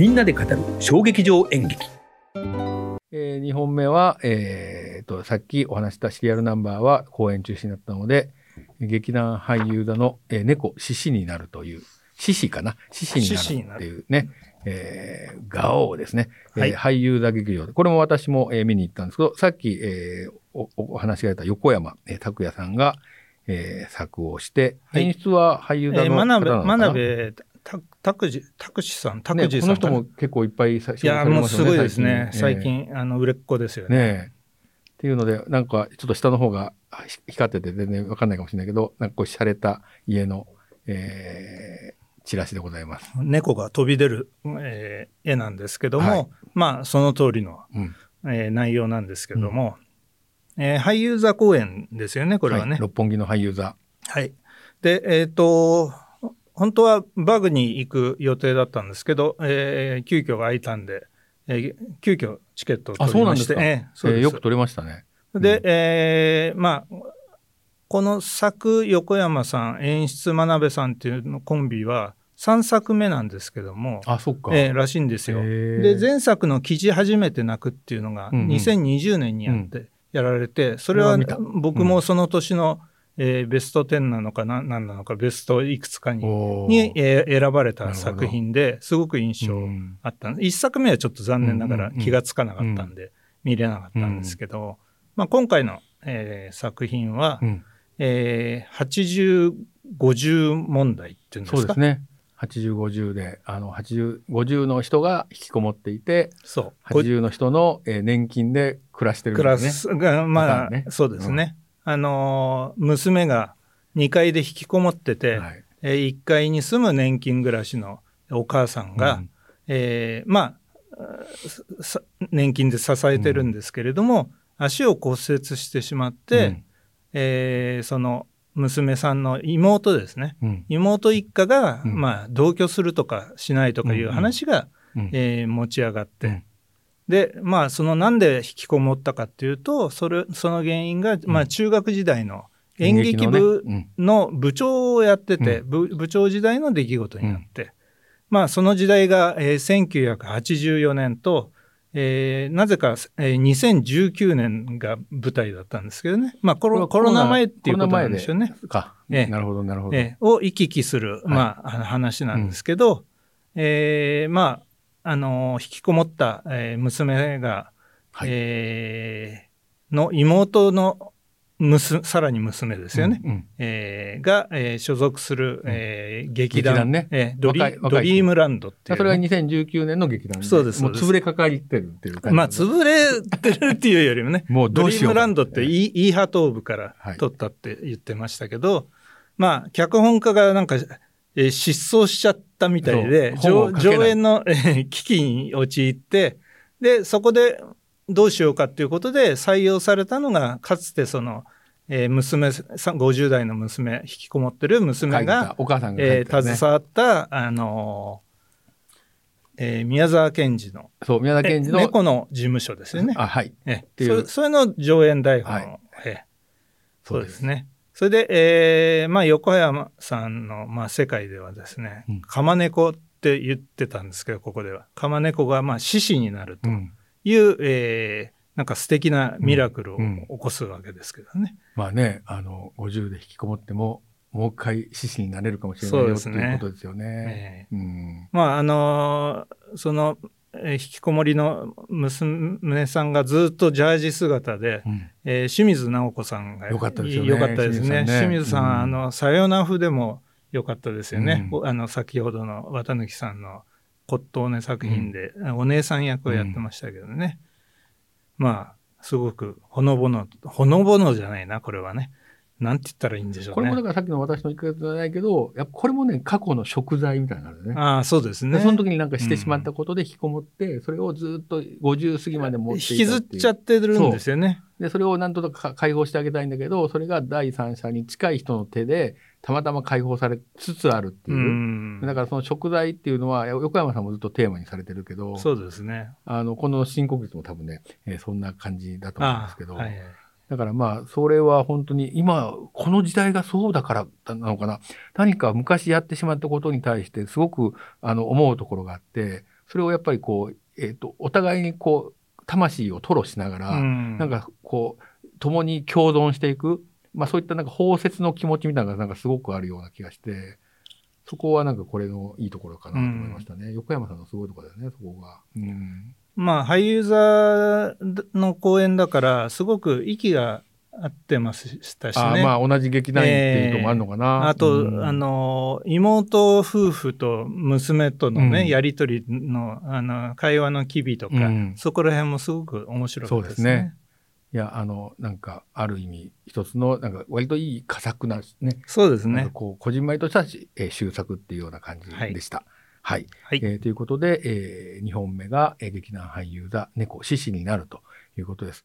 みんなで語る小劇場演劇。えー、2本目は、えー、と、さっきお話したシリアルナンバーは公演中止になったので、劇団俳優座の、えー、猫、獅子になるという、獅子かな？獅子になるっていうね、えー、ガオーですね、はい、えー、俳優座劇場で、これも私も、えー、見に行ったんですけど、さっき、えー、おお話が出た横山、えー、拓也さんが、えー、作をして、はい、演出は俳優座の方なのかな、えー、真鍋拓司拓司さん、拓司さん、ね、この人も結構いっぱいいや、もうすごいですね、最近、えー、あの売れっ子ですよね。ねっていうので、なんかちょっと下の方が光ってて全然わかんないかもしれないけど、なんかこう、洒落た家の、えー、チラシでございます。猫が飛び出る、えー、絵なんですけども、はい、まあ、その通りの、うん、えー、内容なんですけども、うん、えー、俳優座公演ですよね、これはね。はい、六本木の俳優座。はい。で、えっ、ー、と、本当はバグに行く予定だったんですけど、えー、急遽空いたんで、えー、急遽チケットを取りまして、えー、よく取れましたね。で、うん、えー、まあ、この作横山さん、演出真鍋さんっていうのコンビは、3作目なんですけども、あ、そっか。えー、らしいんですよ。で、前作の記事初めて泣くっていうのが、2020年にやって、やられて、それは僕もその年のえー、ベスト10なのかな何なのかベストいくつかにに、えー、選ばれた作品ですごく印象あった一、作目はちょっと残念ながら気がつかなかったんで、見れなかったんですけど、まあ、今回の、えー、作品は、うん、えー、8050問題っていうんですか？そうですね。80、50で、あの、80、50の人が引きこもっていて、そう。80の人の、えー、年金で暮らしてるんですね。暮らすが、まあ、ね、そうですね。あの娘が2階で引きこもってて、はい、えー、1階に住む年金暮らしのお母さんが、うん、えー、まあ年金で支えてるんですけれども、うん、足を骨折してしまって、うん、えー、その娘さんの妹ですね、うん、妹一家が、まあ、同居するとかしないとかいう話が、えー、持ち上がって、でまあそのなんで引きこもったかっていうとそれその原因が、まあ、中学時代の演劇部の部長をやってて、部部長時代の出来事になって、まあその時代が、えー、1984年と、えー、なぜか、えー、2019年が舞台だったんですけどね。まあコロコロナ前っていうことなんでしょうね。か。えー、なるほど、なるほど。えー、を行き来する、まあ、話なんですけど、うん、えー、まあ、あの引きこもった、えー、娘が、はい、えー、の妹の娘さらに娘ですよね、うんうん、えー、が、えー、所属する、えー、劇団劇団ね、えー、ドリドリームランドっていう、ね、それが2019年の劇団でそうです。もう潰れかかってるっていう感じ。まあ潰れてるっていうよりもね もうドリームランドってイーハトーブから取ったって言ってましたけど、はい、まあ脚本家がなんかえー、失踪しちゃったみたいで、上演の、えー、危機に陥って、で、そこでどうしようかっていうことで採用されたのが、かつてその、えー、娘50代の娘、引きこもってる娘が、お母さんが、ね、えー、携わった、あのえー、宮沢賢治の、そう、宮沢賢治の、猫の事務所ですよね。あ、はい。えー、そそれの上演台本を、はい、えー、そうですね。それで、えー、まあ、横山さんの、まあ、世界ではですね、うん、釜猫って言ってたんですけど、ここでは。釜猫が、まあ、獅子になるという、うん、えー、なんか素敵なミラクルを起こすわけですけどね。うんうん、まあね、あの、50で引きこもっても、もう一回獅子になれるかもしれないよ、ね、ということですよね。えー、うん、まあ、あのー、その、えー、引きこもりの娘さんがずっとジャージ姿で、うん、えー、清水直子さんがよかったですね。よかったですね。清水さん、うん、あの、さよなふでもよかったですよね。うん、あの、先ほどの綿貫さんの骨董ね作品で、お姉さん役をやってましたけどね。まあ、すごくほのぼの、ほのぼのじゃないな、これはね。なんて言ったらいいんでしょうね。これもだからさっきの私の言い方じゃないけど、やっぱこれもね、過去の食材みたいなのね。ああ、そうですね。その時になんかしてしまったことで引きこもって、うん、それをずっと50過ぎまで持って引きずっちゃってるんですよね。で、それをなんとか解放してあげたいんだけど、それが第三者に近い人の手で、たまたま解放されつつあるっていう。うだからその食材っていうのは、横山さんもずっとテーマにされてるけど、そうですね。あの、この新国立も多分ね、えー、そんな感じだと思うんですけど、はいはいだからまあ、それは本当に今、この時代がそうだからなのかな。何か昔やってしまったことに対してすごくあの思うところがあって、それをやっぱりこう、えっ、ー、と、お互いにこう、魂を吐露しながら、うん、なんかこう、共に共存していく、まあそういったなんか包摂の気持ちみたいなのがなんかすごくあるような気がして、そこはなんかこれのいいところかなと思いましたね。うん、横山さんのすごいところだよね、そこが。うん、まあ、俳優座の公演だから、すごく息が合ってましたしね。まあ、同じ劇団員っていうのもあるのかな。えー、あと、うん、あの、妹夫婦と娘とのね、うん、やりとりの、あの、会話の機微とか、うん、そこら辺もすごく面白かったですね。そうですね。いや、あの、なんか、ある意味、一つの、なんか、割といい佳作なね。そうですね。こう、こじんまりとした、えー、終作っていうような感じでした。はい。はい、えー、ということで、えー、2本目が、えー、劇団俳優座、猫獅子になるということです。